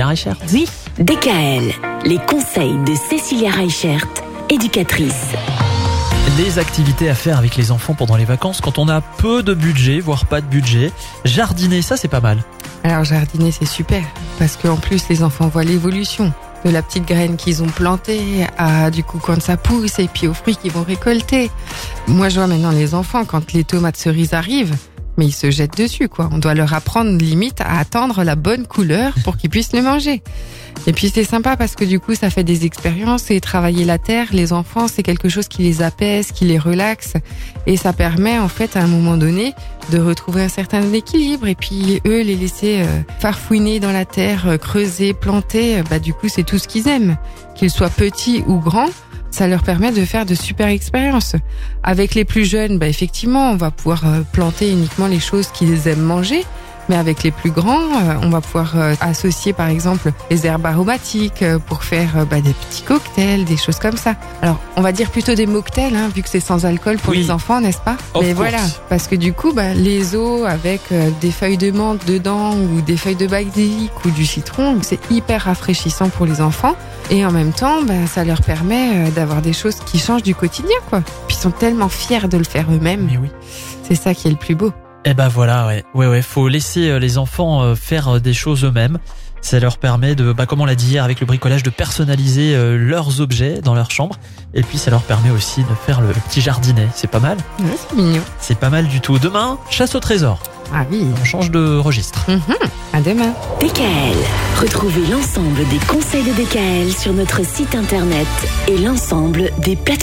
Cécilia Reichert. Oui, DKL, les conseils de Cécilia Reichert, éducatrice. Les activités à faire avec les enfants pendant les vacances quand on a peu de budget, voire pas de budget. Jardiner, ça c'est pas mal. Alors jardiner c'est super parce qu'en plus les enfants voient l'évolution de la petite graine qu'ils ont plantée à du coup quand ça pousse et puis aux fruits qu'ils vont récolter. Moi je vois maintenant les enfants quand les tomates cerises arrivent, mais ils se jettent dessus quoi. On doit leur apprendre limite à attendre la bonne couleur pour qu'ils puissent le manger. Et puis c'est sympa parce que du coup ça fait des expériences et travailler la terre, les enfants c'est quelque chose qui les apaise, qui les relaxe et ça permet en fait à un moment donné de retrouver un certain équilibre et puis eux les laisser euh, farfouiner dans la terre, euh, creuser, planter, euh, bah du coup c'est tout ce qu'ils aiment, qu'ils soient petits ou grands. Ça leur permet de faire de super expériences. Avec les plus jeunes, bah effectivement, on va pouvoir euh, planter uniquement les choses qu'ils aiment manger. Mais avec les plus grands, euh, on va pouvoir euh, associer par exemple les herbes aromatiques euh, pour faire bah, des petits cocktails, des choses comme ça. Alors, on va dire plutôt des mocktails, hein, vu que c'est sans alcool pour Oui. les enfants, n'est-ce pas? Of Mais course. voilà, parce que du coup, bah, les eaux avec des feuilles de menthe dedans ou des feuilles de basilic ou du citron, c'est hyper rafraîchissant pour les enfants. Et en même temps, bah, ça leur permet d'avoir des choses qui changent du quotidien, quoi. Puis ils sont tellement fiers de le faire eux-mêmes. Mais oui. C'est ça qui est le plus beau. Eh ben voilà, ouais, ouais, ouais, faut laisser euh, les enfants euh, faire euh, des choses eux-mêmes. Ça leur permet de, bah, comme on l'a dit hier avec le bricolage, de personnaliser leurs objets dans leur chambre. Et puis ça leur permet aussi de faire le petit jardinet. C'est pas mal. Ouais, c'est mignon. C'est pas mal du tout. Demain, chasse au trésor. Ah oui. On change de registre. Mhm. À demain. DKL, retrouvez l'ensemble des conseils de DKL sur notre site internet et l'ensemble des plateformes